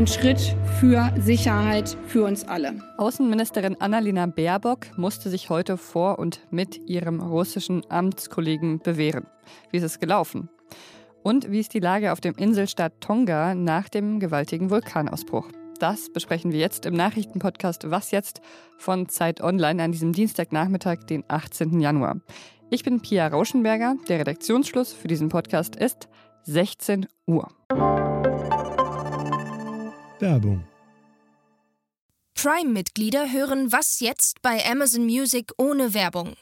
Ein Schritt für Sicherheit für uns alle. Außenministerin Annalena Baerbock musste sich heute vor und mit ihrem russischen Amtskollegen bewähren. Wie ist es gelaufen? Und wie ist die Lage auf dem Inselstaat Tonga nach dem gewaltigen Vulkanausbruch? Das besprechen wir jetzt im Nachrichtenpodcast Was jetzt von Zeit Online an diesem Dienstagnachmittag, den 18. Januar. Ich bin Pia Rauschenberger. Der Redaktionsschluss für diesen Podcast ist 16 Uhr. Werbung. Prime-Mitglieder hören Was jetzt bei Amazon Music ohne Werbung.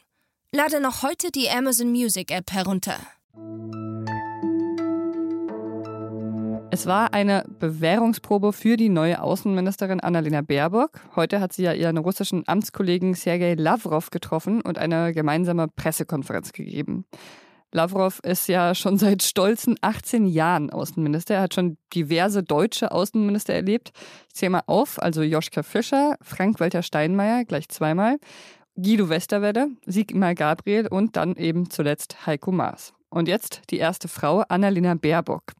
Lade noch heute die Amazon Music App herunter. Es war eine Bewährungsprobe für die neue Außenministerin Annalena Baerbock. Heute hat sie ja ihren russischen Amtskollegen Sergei Lavrov getroffen und eine gemeinsame Pressekonferenz gegeben. Lavrov ist ja schon seit stolzen 18 Jahren Außenminister. Er hat schon diverse deutsche Außenminister erlebt. Ich zähle mal auf, also Joschka Fischer, Frank-Walter Steinmeier, gleich zweimal, Guido Westerwelle, Sigmar Gabriel und dann eben zuletzt Heiko Maas. Und jetzt die erste Frau, Annalena Baerbock,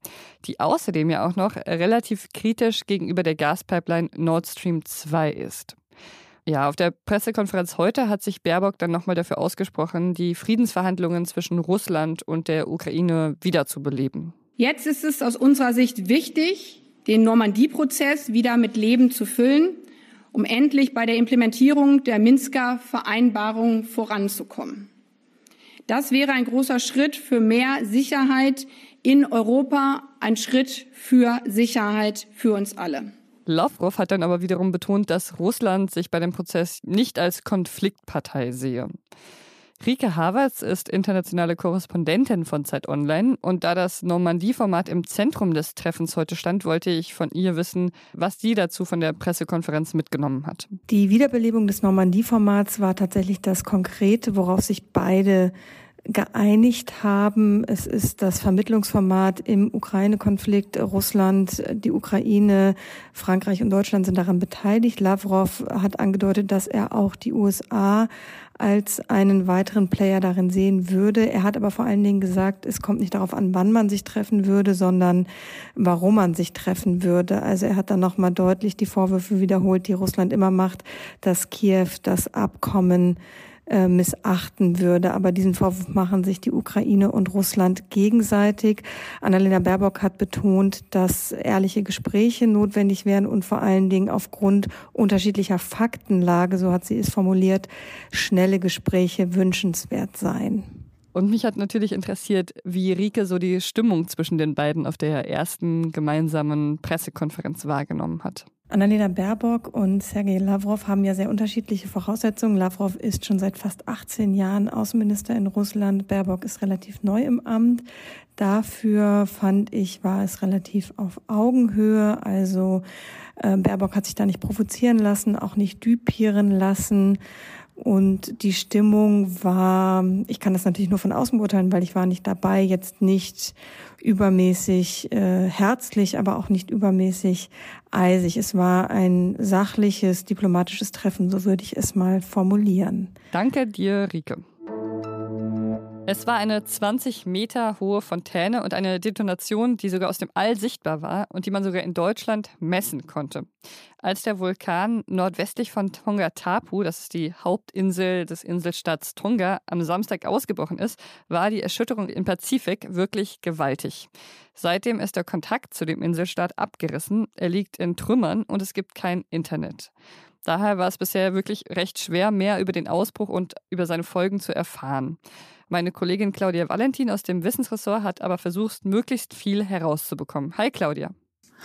die außerdem ja auch noch relativ kritisch gegenüber der Gaspipeline Nord Stream 2 ist. Ja, auf der Pressekonferenz heute hat sich Baerbock dann nochmal dafür ausgesprochen, die Friedensverhandlungen zwischen Russland und der Ukraine wiederzubeleben. Jetzt ist es aus unserer Sicht wichtig, den Normandie-Prozess wieder mit Leben zu füllen, um endlich bei der Implementierung der Minsker Vereinbarung voranzukommen. Das wäre ein großer Schritt für mehr Sicherheit in Europa, ein Schritt für Sicherheit für uns alle. Lavrov hat dann aber wiederum betont, dass Russland sich bei dem Prozess nicht als Konfliktpartei sehe. Rike Havertz ist internationale Korrespondentin von Zeit Online und da das Normandie-Format im Zentrum des Treffens heute stand, wollte ich von ihr wissen, was sie dazu von der Pressekonferenz mitgenommen hat. Die Wiederbelebung des Normandie-Formats war tatsächlich das Konkrete, worauf sich beide geeinigt haben. Es ist das Vermittlungsformat im Ukraine-Konflikt. Russland, die Ukraine, Frankreich und Deutschland sind daran beteiligt. Lavrov hat angedeutet, dass er auch die USA als einen weiteren Player darin sehen würde. Er hat aber vor allen Dingen gesagt, es kommt nicht darauf an, wann man sich treffen würde, sondern warum man sich treffen würde. Also er hat dann nochmal deutlich die Vorwürfe wiederholt, die Russland immer macht, dass Kiew das Abkommen äh, missachten würde. Aber diesen Vorwurf machen sich die Ukraine und Russland gegenseitig. Annalena Baerbock hat betont, dass ehrliche Gespräche notwendig wären und vor allen Dingen aufgrund unterschiedlicher Faktenlage, so hat sie es formuliert, schnelle Gespräche wünschenswert seien. Und mich hat natürlich interessiert, wie Rike so die Stimmung zwischen den beiden auf der ersten gemeinsamen Pressekonferenz wahrgenommen hat. Annalena Baerbock und Sergei Lavrov haben ja sehr unterschiedliche Voraussetzungen. Lavrov ist schon seit fast 18 Jahren Außenminister in Russland. Baerbock ist relativ neu im Amt. Dafür fand ich, war es relativ auf Augenhöhe. Also äh, Baerbock hat sich da nicht provozieren lassen, auch nicht düpieren lassen. Und die Stimmung war, ich kann das natürlich nur von außen beurteilen, weil ich war nicht dabei, jetzt nicht übermäßig äh, herzlich, aber auch nicht übermäßig eisig. Es war ein sachliches, diplomatisches Treffen, so würde ich es mal formulieren. Danke dir, Rike. Es war eine 20 Meter hohe Fontäne und eine Detonation, die sogar aus dem All sichtbar war und die man sogar in Deutschland messen konnte. Als der Vulkan nordwestlich von Tonga Tapu, das ist die Hauptinsel des Inselstaats Tonga, am Samstag ausgebrochen ist, war die Erschütterung im Pazifik wirklich gewaltig. Seitdem ist der Kontakt zu dem Inselstaat abgerissen, er liegt in Trümmern und es gibt kein Internet. Daher war es bisher wirklich recht schwer, mehr über den Ausbruch und über seine Folgen zu erfahren. Meine Kollegin Claudia Valentin aus dem Wissensressort hat aber versucht, möglichst viel herauszubekommen. Hi Claudia.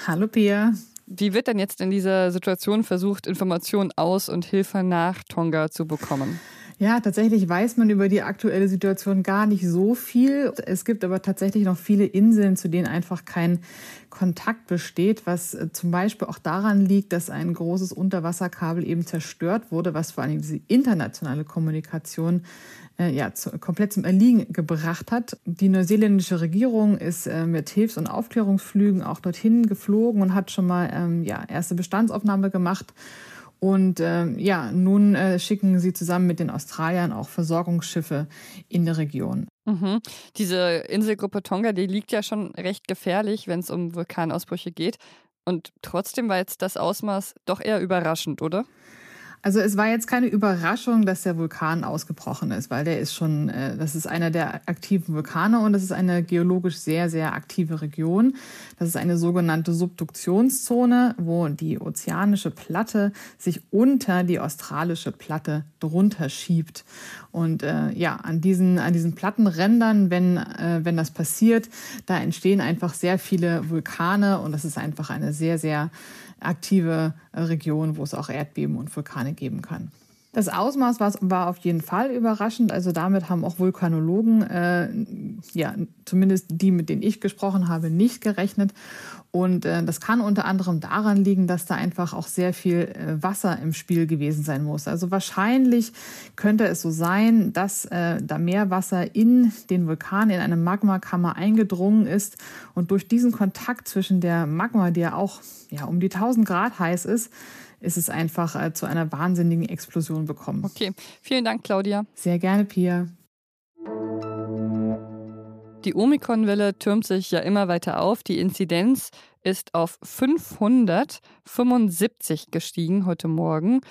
Hallo Pia. Wie wird denn jetzt in dieser Situation versucht, Informationen aus und Hilfe nach Tonga zu bekommen? Ja, tatsächlich weiß man über die aktuelle Situation gar nicht so viel. Es gibt aber tatsächlich noch viele Inseln, zu denen einfach kein Kontakt besteht, was äh, zum Beispiel auch daran liegt, dass ein großes Unterwasserkabel eben zerstört wurde, was vor allem diese internationale Kommunikation äh, ja, zu, komplett zum Erliegen gebracht hat. Die neuseeländische Regierung ist äh, mit Hilfs- und Aufklärungsflügen auch dorthin geflogen und hat schon mal ähm, ja, erste Bestandsaufnahme gemacht. Und äh, ja, nun äh, schicken sie zusammen mit den Australiern auch Versorgungsschiffe in der Region. Mhm. Diese Inselgruppe Tonga, die liegt ja schon recht gefährlich, wenn es um Vulkanausbrüche geht. Und trotzdem war jetzt das Ausmaß doch eher überraschend, oder? Also es war jetzt keine Überraschung, dass der Vulkan ausgebrochen ist, weil der ist schon, äh, das ist einer der aktiven Vulkane und das ist eine geologisch sehr, sehr aktive Region. Das ist eine sogenannte Subduktionszone, wo die ozeanische Platte sich unter die australische Platte drunter schiebt. Und äh, ja, an diesen, an diesen Plattenrändern, wenn, äh, wenn das passiert, da entstehen einfach sehr viele Vulkane und das ist einfach eine sehr, sehr aktive äh, Region, wo es auch Erdbeben und Vulkane geben kann. Das Ausmaß war, auf jeden Fall überraschend. Also damit haben auch Vulkanologen, äh, ja, zumindest die, mit denen ich gesprochen habe, nicht gerechnet. Und äh, das kann unter anderem daran liegen, dass da einfach auch sehr viel äh, Wasser im Spiel gewesen sein muss. Also wahrscheinlich könnte es so sein, dass äh, da mehr Wasser in den Vulkan, in eine Magmakammer eingedrungen ist. Und durch diesen Kontakt zwischen der Magma, die ja auch ja, um die 1000 Grad heiß ist, ist es einfach äh, zu einer wahnsinnigen Explosion bekommen. Okay, vielen Dank, Claudia. Sehr gerne, Pia. Die Omikron-Welle türmt sich ja immer weiter auf. Die Inzidenz ist auf 575 gestiegen heute Morgen.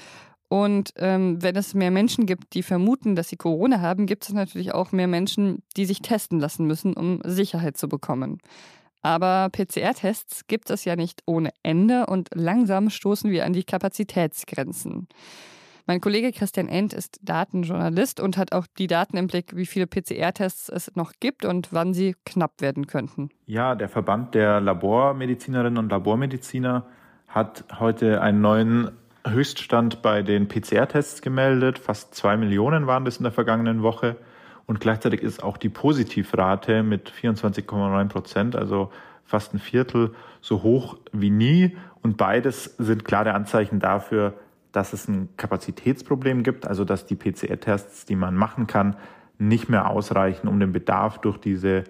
Und ähm, wenn es mehr Menschen gibt, die vermuten, dass sie Corona haben, gibt es natürlich auch mehr Menschen, die sich testen lassen müssen, um Sicherheit zu bekommen. Aber PCR-Tests gibt es ja nicht ohne Ende und langsam stoßen wir an die Kapazitätsgrenzen. Mein Kollege Christian End ist Datenjournalist und hat auch die Daten im Blick, wie viele PCR-Tests es noch gibt und wann sie knapp werden könnten. Ja, der Verband der Labormedizinerinnen und Labormediziner hat heute einen neuen Höchststand bei den PCR-Tests gemeldet. Fast zwei Millionen waren das in der vergangenen Woche. Und gleichzeitig ist auch die Positivrate mit 24,9 Prozent, also fast ein Viertel, so hoch wie nie. Und beides sind klare Anzeichen dafür, dass es ein Kapazitätsproblem gibt, also dass die PCR-Tests, die man machen kann, nicht mehr ausreichen, um den Bedarf durch diese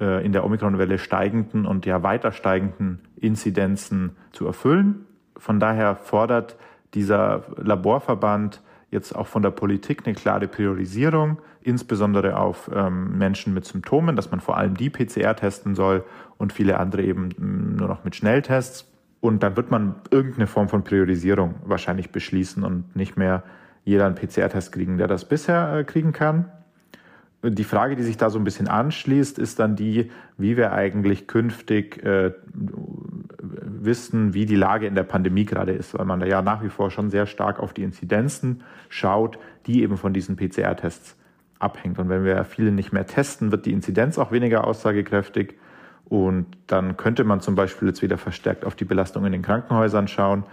äh, in der Omikron-Welle steigenden und ja weiter steigenden Inzidenzen zu erfüllen. Von daher fordert dieser Laborverband jetzt auch von der Politik eine klare Priorisierung, insbesondere auf ähm, Menschen mit Symptomen, dass man vor allem die PCR testen soll und viele andere eben mm, nur noch mit Schnelltests. Und dann wird man irgendeine Form von Priorisierung wahrscheinlich beschließen und nicht mehr jeder einen PCR-Test kriegen, der das bisher äh, kriegen kann. Die Frage, die sich da so ein bisschen anschließt, ist dann die, wie wir eigentlich künftig äh, wissen, wie die Lage in der Pandemie gerade ist, weil man da ja nach wie vor schon sehr stark auf die Inzidenzen schaut, die eben von diesen PCR-Tests abhängt. Und wenn wir viele nicht mehr testen, wird die Inzidenz auch weniger aussagekräftig. Und dann könnte man zum Beispiel jetzt wieder verstärkt auf die Belastung in den Krankenhäusern schauen.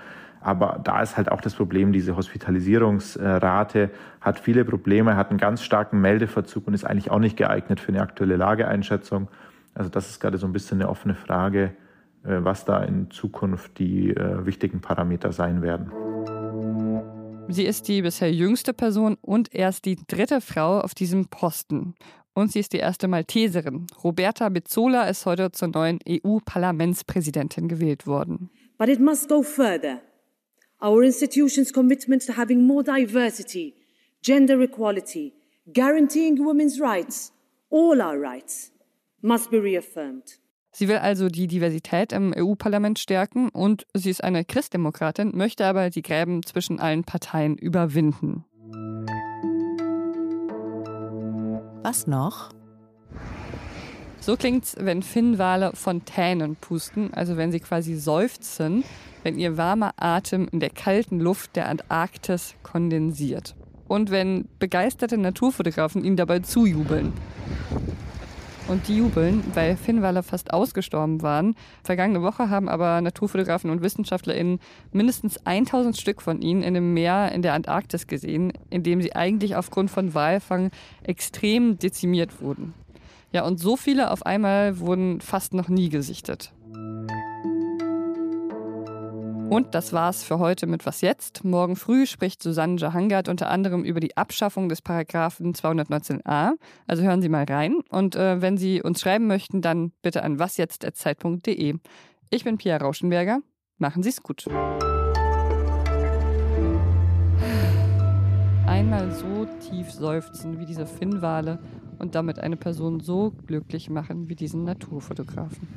Aber da ist halt auch das Problem, diese Hospitalisierungsrate hat viele Probleme, hat einen ganz starken Meldeverzug und ist eigentlich auch nicht geeignet für eine aktuelle Lageeinschätzung. Also das ist gerade so ein bisschen eine offene Frage, äh, was da in Zukunft die äh, wichtigen Parameter sein werden. Sie ist die bisher jüngste Person und erst die dritte Frau auf diesem Posten. Und sie ist die erste Malteserin. Roberta Bezzola ist heute zur neuen EU-Parlamentspräsidentin gewählt worden. But it must go further. Our institutions' commitment to having more diversity, gender equality, guaranteeing women's rights, all our rights, must be reaffirmed. Sie will also die Diversität im EU-Parlament stärken und sie ist eine Christdemokratin, möchte aber die Gräben zwischen allen Parteien überwinden. Was noch? So klingt's, wenn Finnwale Fontänen pusten, also wenn sie quasi seufzen, wenn ihr warmer Atem in der kalten Luft der Antarktis kondensiert. Und wenn begeisterte Naturfotografen ihnen dabei zujubeln. Und die jubeln, weil Finnwale fast ausgestorben waren. Vergangene Woche haben aber Naturfotografen und WissenschaftlerInnen mindestens 1000 Stück von ihnen in einem Meer in der Antarktis gesehen, in dem sie eigentlich aufgrund von Walfang extrem dezimiert wurden. Ja, und so viele auf einmal wurden fast noch nie gesichtet. Und das war's für heute mit Was jetzt? Morgen früh spricht Susanne Jahangard unter anderem über die Abschaffung des Paragraphen 219a. Also hören Sie mal rein. Und äh, wenn Sie uns schreiben möchten, dann bitte an wasjetzt.zeit.de. Ich bin Pia Rauschenberger. Machen Sie es gut. einmal so tief seufzen wie diese Finnwale und damit eine Person so glücklich machen wie diesen Naturfotografen.